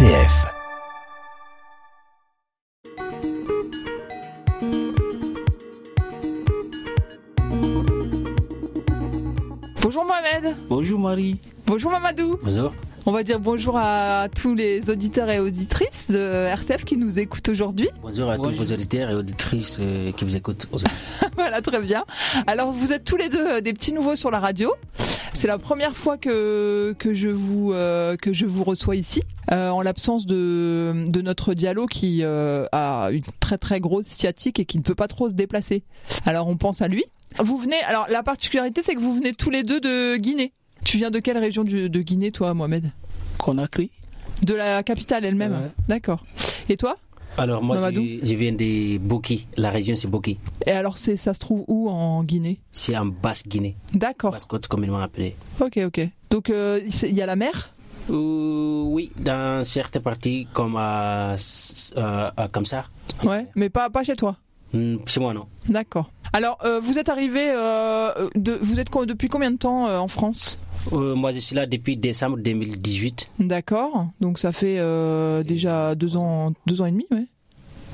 RCF. Bonjour Mohamed. Bonjour Marie. Bonjour Mamadou. Bonjour. On va dire bonjour à tous les auditeurs et auditrices de RCF qui nous écoutent aujourd'hui. Bonjour à tous vos auditeurs et auditrices euh, qui vous écoutent aujourd'hui. voilà, très bien. Alors, vous êtes tous les deux euh, des petits nouveaux sur la radio. C'est la première fois que, que, je, vous, euh, que je vous reçois ici, euh, en l'absence de, de notre dialogue qui euh, a une très très grosse sciatique et qui ne peut pas trop se déplacer. Alors, on pense à lui. Vous venez, alors la particularité, c'est que vous venez tous les deux de Guinée. Tu viens de quelle région de Guinée, toi, Mohamed? Conakry. De la capitale elle-même. Ouais. D'accord. Et toi? Alors moi, je, je viens de Boki. La région, c'est Boki. Et alors, c'est, ça se trouve où en Guinée? C'est en Basse-Guinée. D'accord. Basse-Côte, communément appelée. Ok, ok. Donc, euh, il y a la mer? Euh, oui, dans certaines parties, comme à, euh, Kamsar. Ouais, mais pas, pas chez toi? Hmm, Chez moi, non. D'accord. Alors, euh, vous êtes arrivé, euh, de, vous êtes depuis combien de temps euh, en France? Euh, moi, je suis là depuis décembre 2018. D'accord. Donc, ça fait euh, déjà deux ans, deux ans et demi, ouais.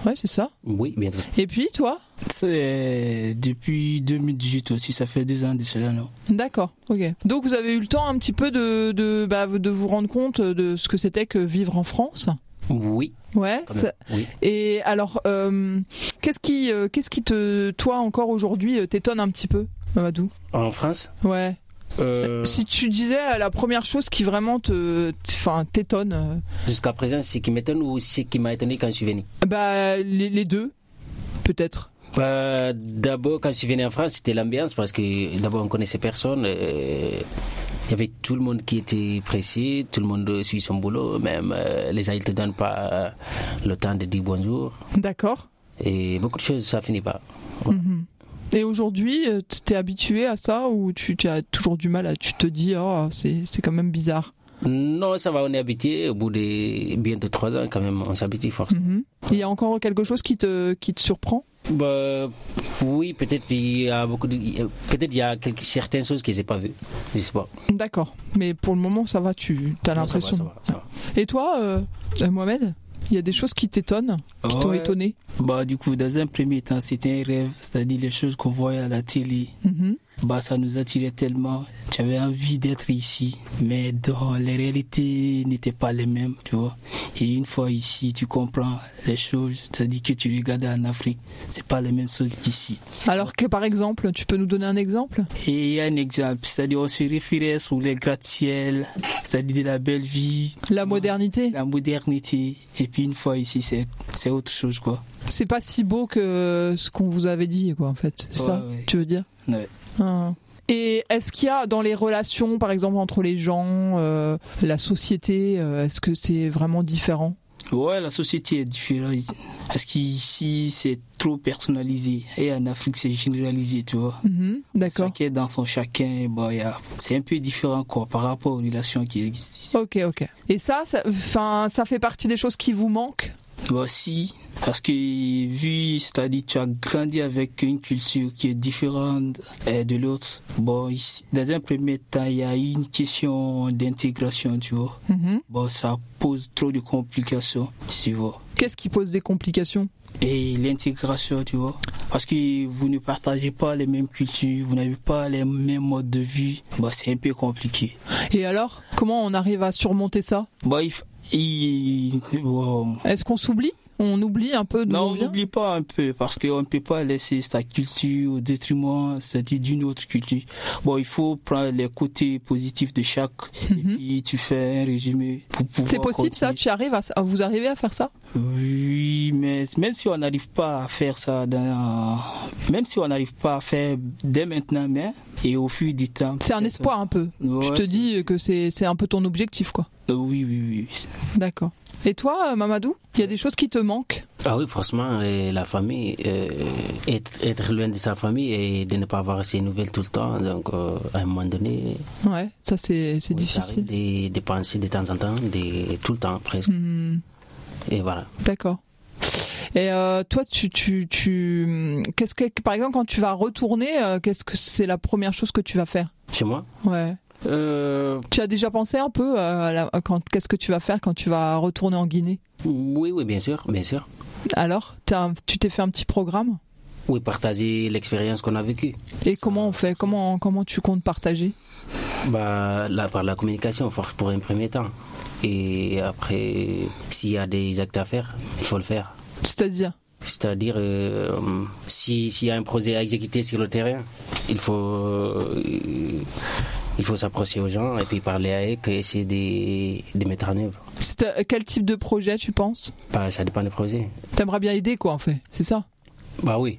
Ouais, c'est ça. Oui, bientôt. Et puis, toi? C'est depuis 2018 aussi, ça fait deux ans de cela, non D'accord, ok. Donc, vous avez eu le temps un petit peu de, de, bah, de vous rendre compte de ce que c'était que vivre en France? Oui, Ouais. ça-. Oui. Et alors, euh, qu'est-ce qui, euh, qu'est-ce qui te, toi encore aujourd'hui, t'étonne un petit peu, Mamadou? En France? Ouais. Euh, Si tu disais la première chose qui vraiment te, enfin, t'étonne, euh, Jusqu'à présent, ce qui m'étonne ou ce qui m'a étonné quand je suis venu? Bah les, les deux, peut-être. Bah, d'abord, quand je suis venu en France, c'était l'ambiance parce que d'abord, on connaissait personne. euh, Il y avait tout le monde qui était pressé, tout le monde suit son boulot, même euh, les gens ne te donnent pas euh, le temps de dire bonjour. D'accord. Et beaucoup de choses, ça finit pas. Voilà. Mhm. Et aujourd'hui, euh, t'es habitué à ça ou tu, tu as toujours du mal à, tu te dis, oh, c'est, quand même bizarre? Non, ça va, on est habitué. Au bout de bientôt trois ans, quand même, on s'habitue forcément. Mhm. Il y a encore quelque chose qui te, qui te surprend? Bah, oui, peut-être il y a beaucoup de, peut-être il y a quelques, certaines choses que j'ai pas vues. Je sais pas. D'accord. Mais pour le moment, ça va, tu as l'impression. ça va, ça va. Et toi, euh, euh, Mohamed? Il y a des choses qui t'étonnent, qui t'ont étonné Bah du coup, dans un premier temps, c'était un rêve, c'est-à-dire les choses qu'on voyait à la télé. Mhm. Bah ça nous attirait tellement, tu avais envie d'être ici, mais dans les réalités n'étaient pas les mêmes, tu vois. Et une fois ici, tu comprends les choses, c'est-à-dire que tu regardes en Afrique, c'est pas les mêmes choses qu'ici. Alors que par exemple, tu peux nous donner un exemple? Et il y a un exemple, c'est-à-dire on se référait sur les gratte-ciel, c'est-à-dire de la belle vie, La modernité, la modernité. Et puis une fois ici, c'est c'est autre chose, quoi. c'est pas si beau que ce qu'on vous avait dit, quoi, en fait. C'est Ouais, ça, ouais. tu veux dire? Ouais. Ah. Et est-ce qu'il y a dans les relations, par exemple, entre les gens, euh, la société, euh, est-ce que c'est vraiment différent? Ouais, la société est différente. Parce qu'ici, c'est trop personnalisé. Et en Afrique, c'est généralisé, tu vois. Mhm, D'accord. Chacun dans son chacun, a- c'est un peu différent, quoi, par rapport aux relations qui existent ici. Ok, ok. Et ça, ça, ça fait partie des choses qui vous manquent? Bon, si, parce que vu, c'est-à-dire, tu as grandi avec une culture qui est différente euh, de l'autre. Bon, ici, dans un premier temps, il y a une question d'intégration, tu vois. Mhm. Bon, ça pose trop de complications, tu vois. Qu'est-ce qui pose des complications? Et l'intégration, tu vois. Parce que vous ne partagez pas les mêmes cultures, vous n'avez pas les mêmes modes de vie. Bah, c'est un peu compliqué. Et alors, comment on arrive à surmonter ça? Bah, il, Est-ce qu'on s'oublie? On oublie un peu d'où Non, on n'oublie pas un peu, parce qu'on ne peut pas laisser sa culture au détriment, c'est-à-dire d'une autre culture. Bon, il faut prendre les côtés positifs de chaque, Mhm. et puis tu fais un résumé pour pouvoir C'est possible ça? Tu arrives à, vous arrivez à faire ça? Oui, mais même si on n'arrive pas à faire ça, dans, même si on n'arrive pas à faire dès maintenant, mais et au fil du temps. C'est un espoir un peu. Ouais, Je te dis que c'est un peu ton objectif, quoi. Euh, Oui, oui, oui. oui. D'accord. Et toi, euh, Mamadou, il y a des choses qui te manquent? Ah oui, franchement, euh, la famille, euh, être, être loin de sa famille et de ne pas avoir ses nouvelles tout le temps, donc euh, à un moment donné, Ouais, ça c'est c'est oui, difficile. de, de penser de temps en temps, de, tout le temps presque. Hmm, Et voilà. D'accord. Et euh, toi, tu, tu, tu, qu'est-ce que, par exemple, quand tu vas retourner, qu'est-ce que c'est la première chose que tu vas faire? Chez moi, Ouais. Euh, Tu as déjà pensé un peu à la- quand qu'est-ce que tu vas faire quand tu vas retourner en Guinée? Oui, oui, bien sûr, bien sûr. Alors, t'as tu t'es fait un petit programme? Oui, partager l'expérience qu'on a vécue. Et comment on fait? Comment comment tu comptes partager? Bah, là, par la communication, force pour un premier temps. Et après, s'il y a des actes à faire, il faut le faire. C'est-à-dire? C'est-à-dire, euh, si- s'il y a un projet à exécuter sur le terrain, il faut, euh, il faut s'approcher aux gens et puis parler avec et essayer de, de mettre en œuvre. C'est, euh, Quel type de projet tu penses? Bah, ça dépend des projets. T'aimerais bien aider quoi en fait, c'est ça? Bah oui,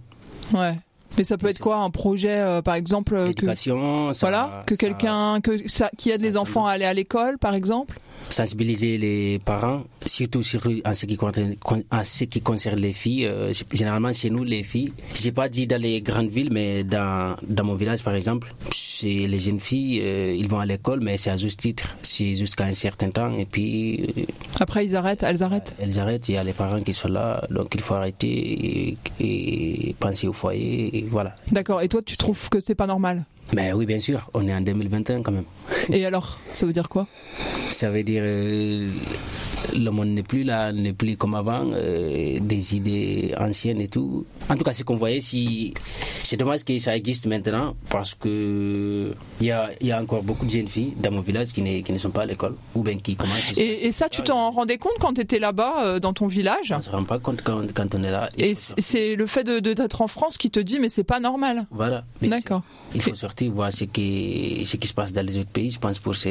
Ouais. Mais ça peut être quoi un projet euh, par exemple euh, que ça- voilà que quelqu'un que ça qui aide ça les enfants à aller à l'école par exemple? Sensibiliser les parents, surtout, surtout en ce qui concerne, en ce qui concerne les filles. Euh, généralement, chez nous, les filles, j'ai pas dit dans les grandes villes, mais dans, dans mon village, par exemple, c'est les jeunes filles, euh, ils vont à l'école, mais c'est à juste titre, c'est jusqu'à un certain temps, et puis euh, Après ils arrêtent, elles arrêtent. elles arrêtent, il y a les parents qui sont là, donc il faut arrêter et, et penser au foyer, et voilà. D'accord. Et toi tu trouves que c'est pas normal? Mais oui, bien sûr, on est en 2021 quand même. Et alors ça veut dire quoi? Ça veut dire euh, le monde n'est plus là, n'est plus comme avant, euh, des idées anciennes et tout. En tout cas, ce qu'on voyait, si c'est dommage que ça existe maintenant parce que il y a, il y a encore beaucoup de jeunes filles dans mon village qui, ne- qui ne sont pas à l'école ou bien qui commencent. et, et ça tu t'en rendais compte quand tu étais là-bas euh, dans ton village On se rend pas compte quand, quand on est là. Et c'est le fait de d'être en France qui te dit mais c'est pas normal. Voilà. D'accord. Il faut sortir voir ce qui, ce qui se passe dans les autres pays, je pense, pour se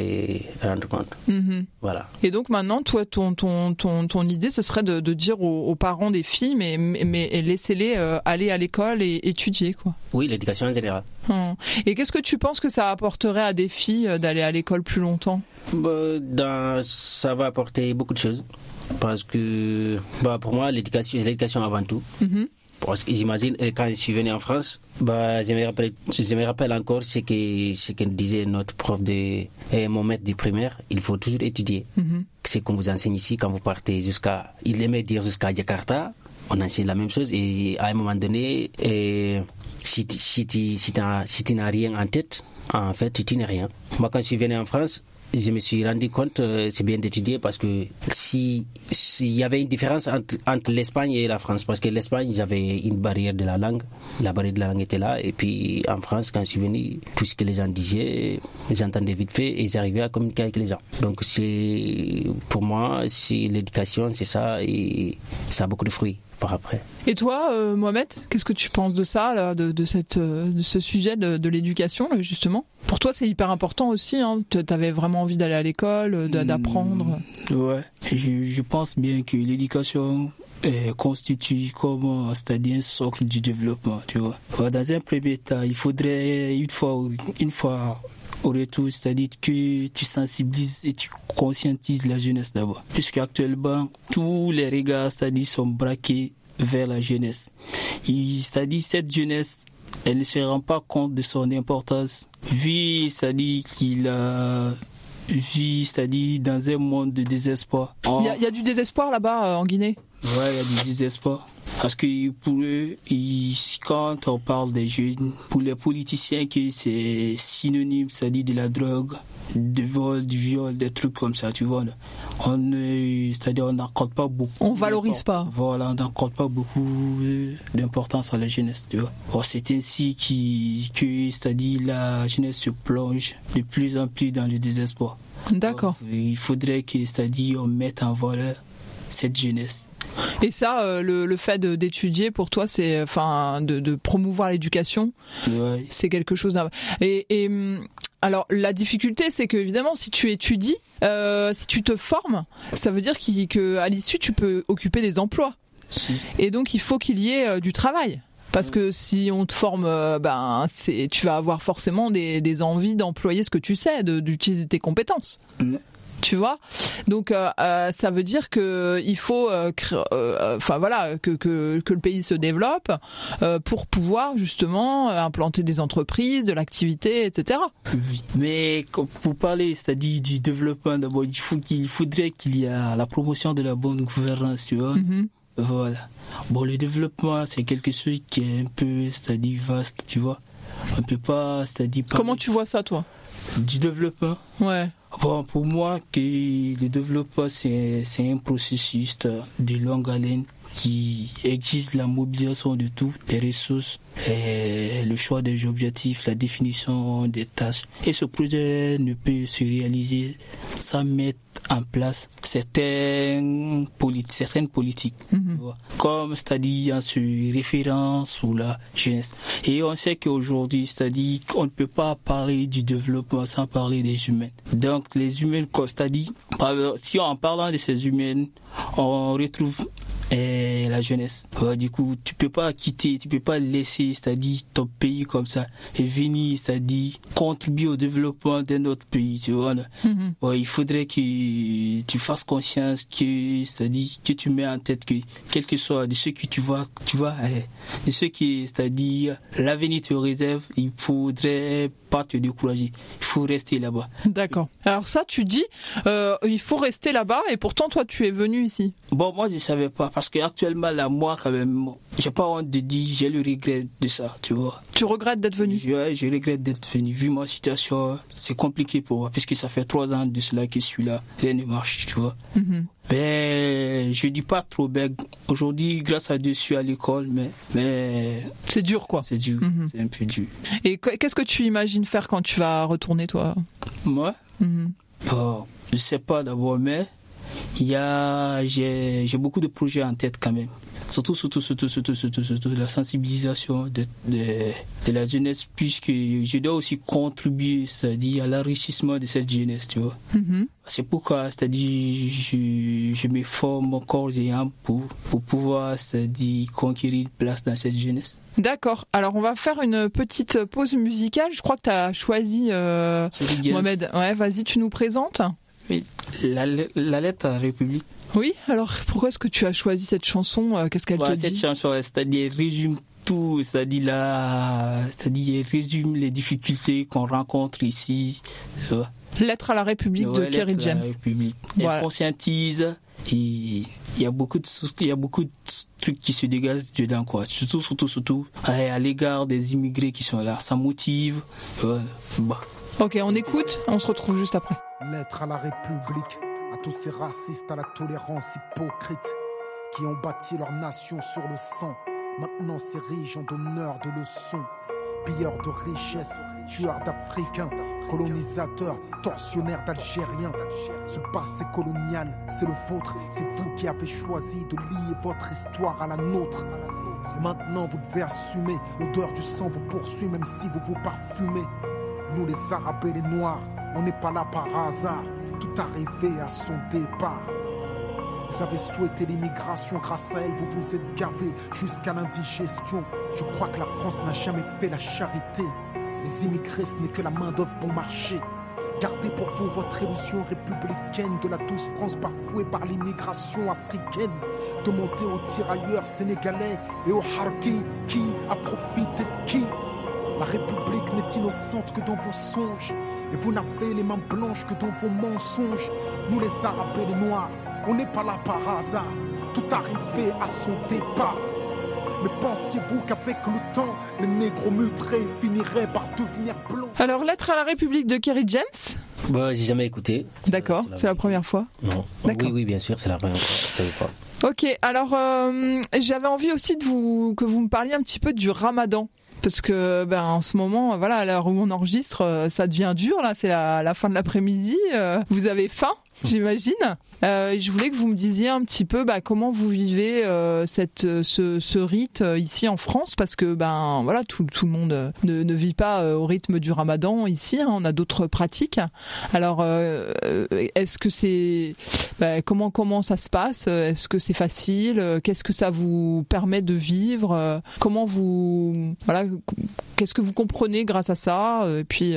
rendre compte. Mhm. Voilà. Et donc maintenant, toi, ton, ton, ton, ton idée, ce serait de, de dire aux, aux parents des filles, mais, mais, laissez-les euh, aller à l'école et étudier, quoi. Oui, l'éducation en général. Hum. Et qu'est-ce que tu penses que ça apporterait à des filles euh, d'aller à l'école plus longtemps? Bah, dans- ça va apporter beaucoup de choses. Parce que bah, pour moi, l'éducation, c'est l'éducation avant tout. Mhm. Parce que j'imagine, euh, quand je suis venu en France, bah, je, me rappelle, je me rappelle encore ce que, ce que disait notre prof de euh, mon maître du primaire. Il faut toujours étudier. Mhm. C'est qu'on vous enseigne ici quand vous partez jusqu'à. Il aimait dire jusqu'à Jakarta. On enseigne la même chose et à un moment donné, euh, si, tu- si, si, t'as- si tu n'as rien en tête, en fait, tu n'es rien. Moi, quand je suis venu en France, je me suis rendu compte, euh, c'est bien d'étudier parce que si s'il y avait une différence entre, l'Espagne et la France, parce que l'Espagne, j'avais une barrière de la langue, la barrière de la langue était là, et puis en France, quand je suis venu, tout ce que les gens disaient, j'entendais vite fait et j'arrivais à communiquer avec les gens. Donc pour moi, l'éducation, c'est ça, et ça a beaucoup de fruits par après. Et toi, euh, Mohamed, qu'est-ce que tu penses de ça, là, de, de, cette, euh, de ce sujet de, de l'éducation, justement? Pour toi, c'est hyper important aussi. Hein. Tu avais vraiment envie d'aller à l'école, euh, d'apprendre. Ouais, je, je pense bien que l'éducation constitue comme c'est-à-dire un socle du développement, tu vois. Dans un premier temps, il faudrait une fois, une fois au retour, c'est-à-dire que tu sensibilises et tu conscientises la jeunesse d'abord. Puisqu'actuellement, tous les regards, c'est-à-dire, sont braqués vers la jeunesse. C'est-à-dire, cette jeunesse, elle ne se rend pas compte de son importance, vu, c'est-à-dire qu'il a vit, c'est-à-dire dans un monde de désespoir. Il y, a- il y a du désespoir là-bas euh, en Guinée? Ouais, il y a du désespoir. Parce que pour eux, ils- quand on parle des jeunes, pour les politiciens, que c'est synonyme, c'est-à-dire de la drogue, du vol, du viol, des trucs comme ça, tu vois. On c'est-à-dire on n'accorde pas beaucoup. On valorise pas. Voilà, on n'accorde pas beaucoup d'importance à la jeunesse, tu vois. C'est ainsi qui, que, c'est-à-dire la jeunesse se plonge de plus en plus dans le désespoir. D'accord. Il faudrait que, c'est-à-dire, on mette en valeur cette jeunesse. Et ça, euh, le, le fait d'étudier pour toi, c'est enfin de, de promouvoir l'éducation, Ouais. c'est quelque chose. Et, et, hum, alors la difficulté, c'est que évidemment, si tu étudies, euh, si tu te formes, ça veut dire qu'il- que à l'issue, tu peux occuper des emplois. Si. Et donc, il faut qu'il y ait euh, du travail. Parce que si on te forme, ben, tu vas avoir forcément des, des envies d'employer ce que tu sais, d'utiliser tes compétences. Tu vois Donc, euh, euh, ça veut dire que il faut, euh, euh, enfin voilà, que, que, que le pays se développe pour pouvoir justement implanter des entreprises, de l'activité, etc. Mais pour parler, c'est-à-dire du développement, d'abord, il faut qu'il faudrait qu'il y ait la promotion de la bonne gouvernance, tu vois. Mhm. Voilà. Bon, le développement, c'est quelque chose qui est un peu, c'est-à-dire vaste, tu vois. On peut pas, c'est-à-dire. Comment tu vois ça, toi? Du développement Ouais. Bon, pour moi, que le développement, c'est un processus de longue haleine qui exige la mobilisation de toutes les ressources, le choix des objectifs, la définition des tâches. Et ce projet ne peut se réaliser sans mettre en place certaines, politiques, certaines politiques, Mhm. comme c'est-à-dire en se référant sur la jeunesse. Et on sait qu'aujourd'hui, c'est-à-dire qu'on ne peut pas parler du développement sans parler des humains. Donc les humains, comme c'est-à-dire, si en parlant de ces humains, on retrouve eh, la jeunesse. Ouais, du coup, tu peux pas quitter, tu peux pas laisser, c'est-à-dire ton pays comme ça et venir, c'est-à-dire contribuer au développement d'un autre pays, tu vois. Mhm. Il faudrait que tu fasses conscience que, c'est-à-dire que tu mets en tête que, quel que soit de ce que tu vois, tu vois, eh, de ce qui, c'est-à-dire l'avenir te réserve, il faudrait pas te décourager. Il faut rester là-bas. D'accord. Alors ça, tu dis, euh, il faut rester là-bas et pourtant toi, tu es venu ici. Bon, moi, je savais pas parce que actuellement, là, moi, quand même, j'ai pas honte de dire, j'ai le regret de ça, tu vois. Tu regrettes d'être venu? Je, je regrette d'être venu. Vu ma situation, c'est compliqué pour moi puisque ça fait trois ans de cela que je suis là. Rien ne marche, tu vois. Mhm. Ben, je dis pas trop ben, Aujourd'hui, grâce à Dieu, je suis à l'école, mais, mais C'est dur, quoi. c'est dur. Mhm. C'est un peu dur. Et qu- qu'est-ce que tu imagines faire quand tu vas retourner, toi? Moi, Mhm. bon, je sais pas d'abord, mais il y a, j'ai, j'ai beaucoup de projets en tête quand même. Surtout, surtout, surtout, surtout, surtout, surtout la sensibilisation de, de, de la jeunesse, puisque je dois aussi contribuer, c'est-à-dire à l'enrichissement de cette jeunesse, tu vois. Mhm. C'est pourquoi, c'est-à-dire, je, je me forme corps et âme pour, pour pouvoir, c'est-à-dire, conquérir une place dans cette jeunesse. D'accord. Alors, on va faire une petite pause musicale. Je crois que tu as choisi euh, Mohamed. Ouais, vas-y, tu nous présentes. Oui, la, la lettre à la République. Oui, alors pourquoi est-ce que tu as choisi cette chanson Euh, Qu'est-ce qu'elle te cette dit chanson, c'est-à-dire, elle résume tout, c'est-à-dire, la, c'est-à-dire, elle résume les difficultés qu'on rencontre ici. Lettre à la République de Kerry lettre à la James. République. Elle Voilà. conscientise et il y a beaucoup de il y a beaucoup de trucs qui se dégagent dedans quoi. Surtout surtout surtout à, à l'égard des immigrés qui sont là. Ça motive. Voilà. Bah. Ok, on écoute, on se retrouve juste après. Lettre à la République, à tous ces racistes à la tolérance hypocrite, qui ont bâti leur nation sur le sang, maintenant s'érigent en donneurs de leçons, pilleurs de richesses, tueurs d'Africains, colonisateurs, tortionnaires d'Algériens. Ce passé colonial, c'est le vôtre, c'est vous qui avez choisi de lier votre histoire à la nôtre. Et maintenant vous devez assumer, l'odeur du sang vous poursuit même si vous vous parfumez. Nous les Arabes et les Noirs, on n'est pas là par hasard. Tout arrivé à son départ. Vous avez souhaité l'immigration, grâce à elle, vous vous êtes gavé jusqu'à l'indigestion. Je crois que la France n'a jamais fait la charité. Les immigrés, ce n'est que la main-d'œuvre bon marché. Gardez pour vous votre illusion républicaine de la douce France bafouée par l'immigration africaine. Demandez aux tirailleurs sénégalais et aux harkis qui a profité de qui la République n'est innocente que dans vos songes. Et vous n'avez les mains blanches que dans vos mensonges. Nous les Arabes et les Noirs, on n'est pas là par hasard. Tout arrivé à son départ. Mais pensiez-vous qu'avec le temps, les négros mutrés finiraient par devenir blancs? Alors, Lettre à la République de Kerry James? Bah, j'ai jamais écouté. D'accord, c'est la première fois? Non. D'accord. Oui, oui, bien sûr, c'est la première fois. Je savais pas. Ok, alors euh, j'avais envie aussi de vous que vous me parliez un petit peu du Ramadan. Parce que ben en ce moment, voilà, à l'heure où on enregistre, euh, ça devient dur là. C'est la, la fin de l'après-midi. euh, vous avez faim, j'imagine. Euh, je voulais que vous me disiez un petit peu bah, comment vous vivez euh, cette euh, ce, ce rite ici en France, parce que ben voilà, tout, tout le monde ne, ne vit pas au rythme du Ramadan ici. hein, on a d'autres pratiques. Alors, est-ce que c'est bah, comment comment ça se passe? Est-ce que c'est facile? Qu'est-ce que ça vous permet de vivre? Comment vous voilà Qu'est-ce que vous comprenez grâce à ça? Et puis,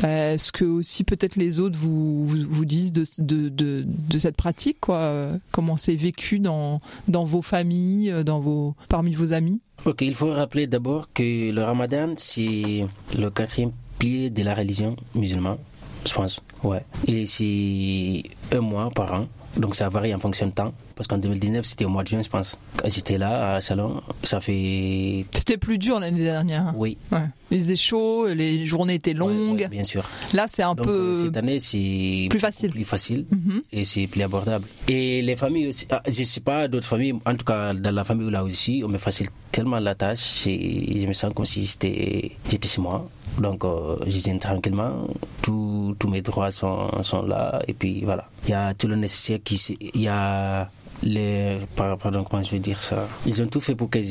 bah, est-ce que aussi peut-être les autres vous, vous, vous disent de, de, de, cette pratique quoi Comment c'est vécu dans dans vos familles, euh, dans vos parmi vos amis? Ok, il faut rappeler d'abord que le ramadan, c'est le quatrième pilier de la religion musulmane. je pense. Ouais. Et c'est un mois par an. Donc ça varie en fonction de temps. Parce qu'en 2019, c'était au mois de juin, je pense. Quand j'étais là, à Salon, ça fait. C'était plus dur l'année dernière. Oui. Ouais. Il faisait chaud, les journées étaient longues. Ouais, ouais, bien sûr. Là, c'est un Donc, peu. euh, cette année, c'est plus facile. Plus facile Mhm. et c'est plus abordable. Et les familles aussi, ah, je sais pas d'autres familles, en tout cas dans la famille là aussi, on me facilite tellement la tâche. et Je me sens comme si j'étais chez moi. Donc, euh, je viens tranquillement. Tous tous mes droits sont, sont là. Et puis voilà. Il y a tout le nécessaire qui. Il y a les. par- Pardon, comment je vais dire ça Ils ont tout fait pour que je,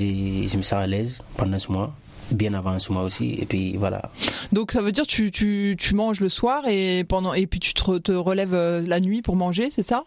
je me sente à l'aise pendant ce mois. Bien avant ce mois aussi. Et puis voilà. Donc ça veut dire tu, tu, tu manges le soir et pendant et puis tu te, te relèves euh, la nuit pour manger, c'est ça?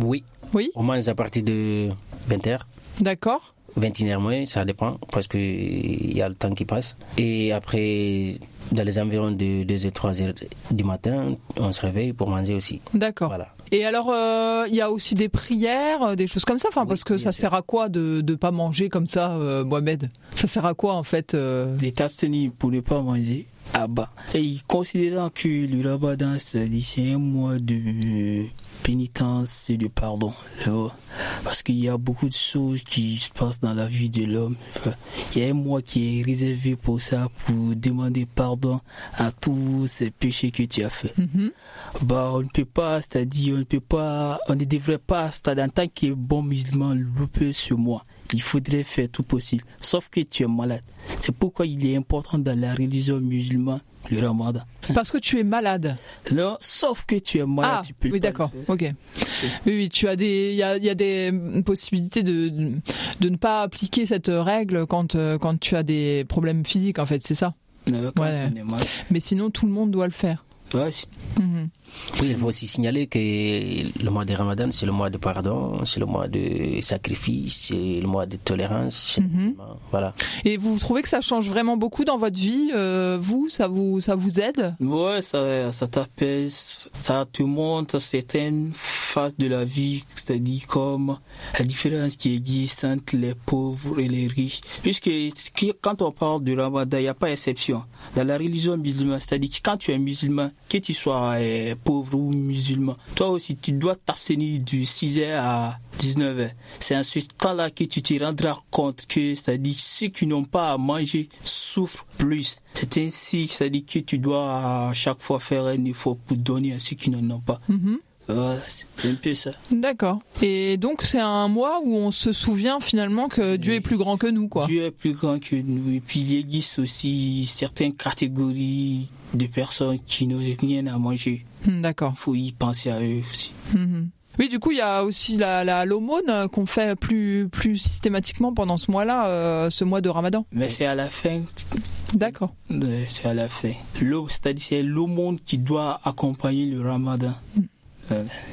Oui. Oui. On mange à partir de 20h. D'accord. 21h moins, ça dépend, parce qu'il y a le temps qui passe. Et après, dans les environs de 2h, 3h du matin, on se réveille pour manger aussi. D'accord. Voilà. Et alors, euh, il y a aussi des prières, euh, des choses comme ça. Enfin, Oui, parce que ça sûr. sert à quoi de ne pas manger comme ça, euh, Mohamed? Ça sert à quoi en fait euh? De t'abstenir pour ne pas manger à bas. Et considérant que le ramadan, c'est un mois de pénitence et de pardon. Parce qu'il y a beaucoup de choses qui se passent dans la vie de l'homme. Il y a un mois qui est réservé pour ça, pour demander pardon à tous ces péchés que tu as fait. Mhm. Bah, on ne peut pas, c'est-à-dire, on ne peut pas, on ne devrait pas, c'est-à-dire, en tant que bon musulman, louper ce mois. Il faudrait faire tout possible. Sauf que tu es malade. C'est pourquoi il est important dans la religion musulmane, le ramadan. Parce que tu es malade. Non, sauf que tu es malade, ah, tu peux oui, d'accord. Ok. Oui, oui, tu as des, il y y a des possibilités de, de ne pas appliquer cette règle quand, euh, quand tu as des problèmes physiques, en fait, c'est ça? Ouais. Mais sinon, tout le monde doit le faire. Ouais, Mhm. Oui, il faut aussi signaler que le mois de Ramadan, c'est le mois de pardon, c'est le mois de sacrifice, c'est le mois de tolérance. Mhm. Voilà. Et vous trouvez que ça change vraiment beaucoup dans votre vie euh, Vous, ça vous, ça vous aide? Ouais, ça, ça t'apaise, ça te montre certaines phases de la vie, c'est-à-dire comme la différence qui existe entre les pauvres et les riches. Puisque quand on parle du ramadan, il n'y a pas exception. Dans la religion musulmane, c'est-à-dire que quand tu es musulman, que tu sois euh, pauvre ou musulman, toi aussi tu dois t'abstenir du 6h à 19h. C'est en ce temps-là que tu te rendras compte que, c'est-à-dire ceux qui n'ont pas à manger souffrent plus. C'est ainsi, c'est-à-dire que tu dois à chaque fois faire un effort pour donner à ceux qui n'en ont pas. Mhm. Voilà, c'est un peu ça. D'accord. Et donc c'est un mois où on se souvient finalement que Dieu est plus grand que nous, quoi. Dieu est plus grand que nous. Et puis il existe aussi certaines catégories de personnes qui n'ont rien à manger. Hmm, D'accord. Il faut y penser à eux aussi. Mhm. Oui, du coup, il y a aussi la la- l'aumône qu'on fait plus plus systématiquement pendant ce mois-là, euh, ce mois de Ramadan. Mais c'est à la fin. D'accord. C'est à la fin. C'est-à-dire c'est l'aumône qui doit accompagner le ramadan. Voilà.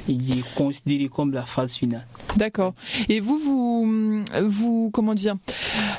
Il est considéré comme la phase finale. D'accord. Et vous, vous, vous, comment dire,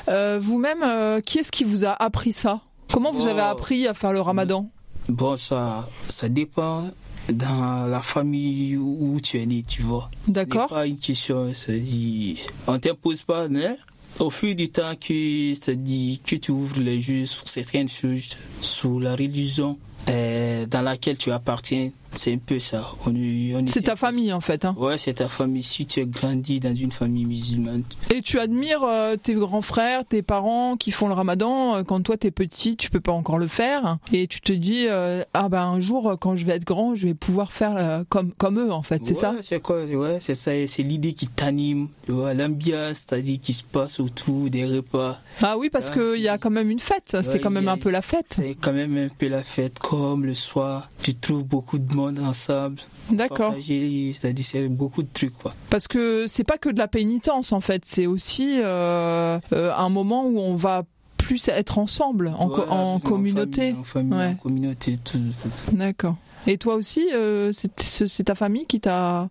euh, vous-même, euh, qui est-ce qui vous a appris ça? Comment vous Oh. avez appris à faire le Ramadan? Bon, ça, ça dépend dans la famille où tu es né, tu vois. D'accord. Pas une question, c'est-à-dire, on t'impose pas, mais au fil du temps que, c'est-à-dire, que tu ouvres les yeux sur certaines choses, sur la religion euh, dans laquelle tu appartiens, c'est un peu ça. On, est- on C'est est- ta famille en fait. Hein. Ouais, c'est ta famille. Si tu as grandi dans une famille musulmane, Et tu admires euh, tes grands frères, tes parents qui font le Ramadan. euh, Quand toi t'es petit, tu peux pas encore le faire, et tu te dis euh, ah ben un jour quand je vais être grand, je vais pouvoir faire euh, comme comme eux en fait. C'est Ouais, ça C'est quoi? Ouais, c'est ça. C'est l'idée qui t'anime. Tu vois, l'ambiance, c'est-à-dire qui se passe autour des repas. Ah oui, parce qu'il y a quand même une fête. C'est quand même a- un peu la fête. C'est quand même un peu la fête, comme le soir. Tu trouves beaucoup de monde ensemble. D'accord. C'est-à-dire, c'est beaucoup de trucs, quoi. Parce que c'est pas que de la pénitence en fait, c'est aussi euh, euh, un moment où on va plus être ensemble en, co- Ouais, en communauté. famille, En famille, Ouais. en communauté, tout, tout, tout. D'accord. Et toi aussi, euh, c'est ta famille qui t'a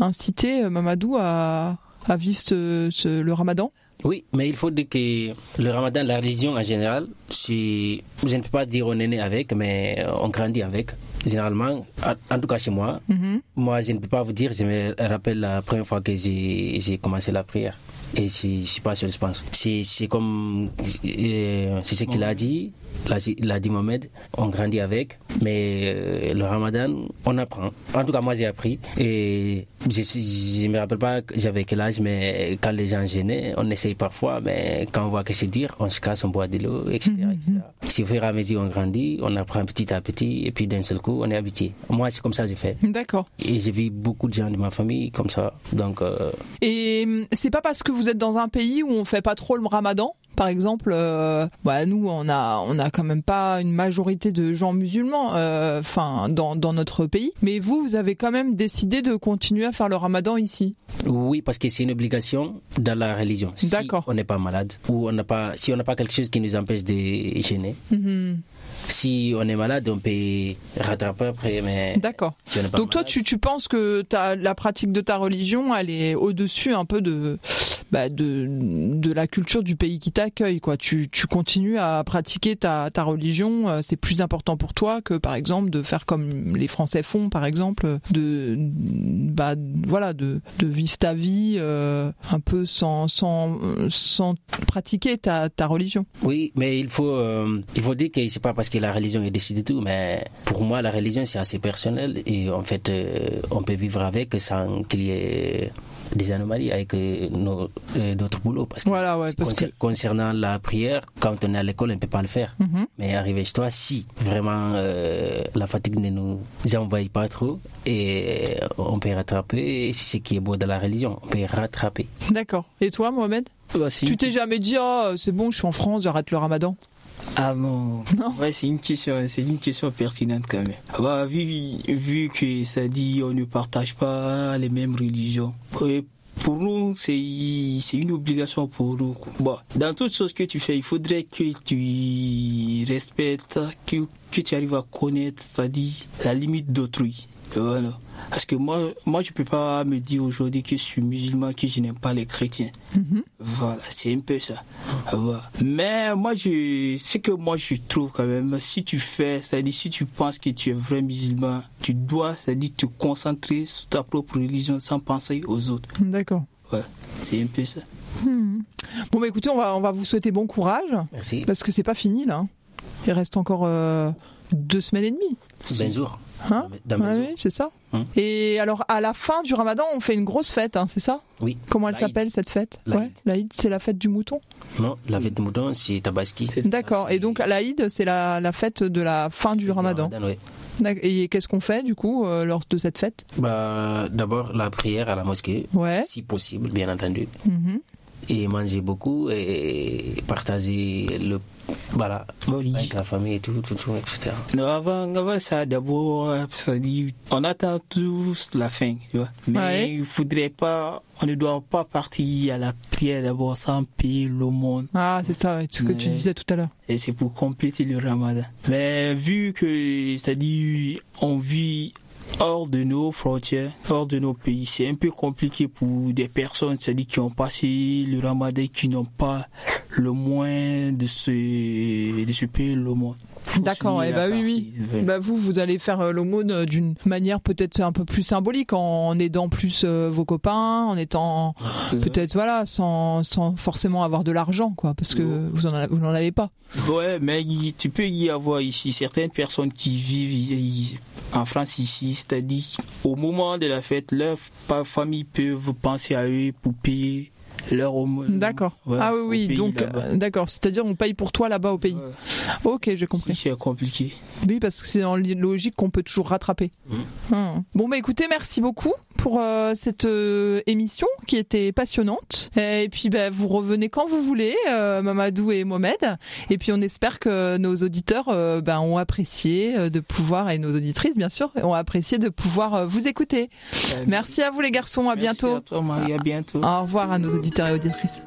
incité, Mamadou, à, à vivre ce, ce- le ramadan? Oui, mais il faut dire que le ramadan, la religion en général, je ne peux pas dire on est né avec, mais on grandit avec. Généralement, en tout cas chez moi, Mhm. moi je ne peux pas vous dire, je me rappelle la première fois que j'ai j'ai commencé la prière. Et c'est- je suis pas sûr, je pense. C'est c'est comme, euh, c'est ce qu'il a dit, là, c'est- il a dit Mohamed, on grandit avec, mais euh, le ramadan, on apprend. En tout cas, moi j'ai appris. Et je, je me rappelle pas j'avais quel âge, mais quand les gens gênaient, on essaye parfois, mais quand on voit que c'est dire, on se casse, on boit de l'eau, etc. etc. Si au fur et à mesure on grandit, on apprend petit à petit, et puis d'un seul coup, on est habitué. Moi, c'est comme ça que j'ai fait. D'accord. Et j'ai vu beaucoup de gens de ma famille comme ça. Donc, euh, Et hum, c'est pas parce que vous êtes dans un pays où on fait pas trop le ramadan? Par exemple, euh, bah nous on a on a quand même pas une majorité de gens musulmans, euh, enfin dans, dans notre pays. Mais vous vous avez quand même décidé de continuer à faire le ramadan ici. oui, parce que c'est une obligation dans la religion. Si D'accord. on n'est pas malade ou on n'a pas, si on n'a pas quelque chose qui nous empêche de gêner, Mhm. si on est malade, on peut rattraper après. Mais D'accord. si Donc toi tu, tu penses que la pratique de ta religion elle est au-dessus un peu de bah, de, de la culture du pays qui t'accueille quoi. Tu, tu continues à pratiquer ta, ta religion, euh, c'est plus important pour toi que par exemple de faire comme les Français font par exemple de bah voilà de, de vivre ta vie euh, un peu sans sans sans pratiquer ta, ta religion. Oui, mais il faut, euh, il faut dire que c'est pas parce que la religion est décidée tout, mais pour moi, la religion, c'est assez personnel et en fait, on peut vivre avec sans qu'il y ait des anomalies avec euh, nos- euh, d'autres boulots. Parce que, Voilà, ouais, parce concer- concernant la prière, quand on est à l'école, on ne peut pas le faire. Mhm. Mais arrivé chez toi, si vraiment euh, la fatigue ne nous envahit pas trop, et on peut rattraper, c'est ce qui est beau dans la religion, on peut rattraper. D'accord. Et toi Mohamed? Bah, Tu t'es jamais dit ah c'est bon je suis en France j'arrête le Ramadan. Ah non. Non. Ouais, c'est une question, c'est une question pertinente quand même. Bah, vu, vu que ça dit on ne partage pas les mêmes religions. Et pour nous, c'est, c'est une obligation pour nous. Bon, dans toute chose que tu fais, il faudrait que tu respectes, que, que tu arrives à connaître, c'est-à-dire la limite d'autrui. Voilà. Parce que moi, moi, je peux pas me dire aujourd'hui que je suis musulman, que je n'aime pas les chrétiens. Mhm. Voilà, c'est un peu ça. Voilà. Mais moi, je, ce que moi je trouve quand même, si tu fais, c'est-à-dire si tu penses que tu es vrai musulman, tu dois, c'est-à-dire te concentrer sur ta propre religion sans penser aux autres. D'accord. Ouais, c'est un peu ça. Hmm. Bon bah écoutez, on va on va vous souhaiter bon courage Merci. parce que c'est pas fini là. Il reste encore euh, deux semaines et demie. Bonjour. Hein Dans Ouais, mes oui, c'est ça. Hum. Et alors à la fin du Ramadan, on fait une grosse fête, hein, c'est ça? Oui. Comment elle s'appelle cette fête? L'Aïd. Ouais, l'Aïd, c'est la fête du mouton? Non, la fête de mouton, c'est Tabaski. D'accord. Et donc l'Aïd, c'est la, la fête de la fin du Ramadan. oui. D'ac- Et qu'est-ce qu'on fait du coup euh, lors de cette fête? Bah, D'abord, la prière à la mosquée, Ouais. si possible, bien entendu. Mhm. Et manger beaucoup et partager le. Voilà, avec la famille et tout, tout, tout, etc. Non, avant, avant ça, d'abord, ça dit, on attend tous la fin, tu vois. Mais Ouais. il faudrait pas, on ne doit pas partir à la prière d'abord sans payer le monde. Ah, c'est ça, ouais, ce que tu disais tout à l'heure. Et c'est pour compléter le ramadan. Mais vu que, c'est-à-dire, on vit hors de nos frontières, hors de nos pays, c'est un peu compliqué pour des personnes, c'est-à-dire qui ont passé le ramadan, qui n'ont pas le moins de se, de payer le monde. D'accord, eh la bah oui, oui. Bah vous, vous allez faire euh, l'aumône euh, d'une manière peut-être un peu plus symbolique, en aidant plus euh, vos copains, en étant Euh, peut-être voilà, sans, sans forcément avoir de l'argent, quoi, parce que vous en avez- vous n'en avez pas. Ouais, mais il- tu peux y avoir ici certaines personnes qui vivent en France ici, c'est-à-dire au moment de la fête, leurs familles peuvent penser à eux pour payer leur. D'accord. Ouais, ah oui, oui, donc euh, d'accord. C'est-à-dire on paye pour toi là-bas au pays. Ouais. Ok, j'ai Si compris. c'est compliqué. Oui, parce que c'est dans la logique qu'on peut toujours rattraper. Mhm. Hum. Bon, bah écoutez, merci beaucoup pour euh, cette euh, émission qui était passionnante. Et puis, bah, vous revenez quand vous voulez, euh, Mamadou et Mohamed. Et puis, on espère que nos auditeurs ben, ont apprécié de pouvoir, et nos auditrices, bien sûr, ont apprécié de pouvoir vous écouter. Merci à vous, les garçons. À Merci bientôt. à toi, Marie. À bientôt. Au revoir à nos auditeurs et auditrices.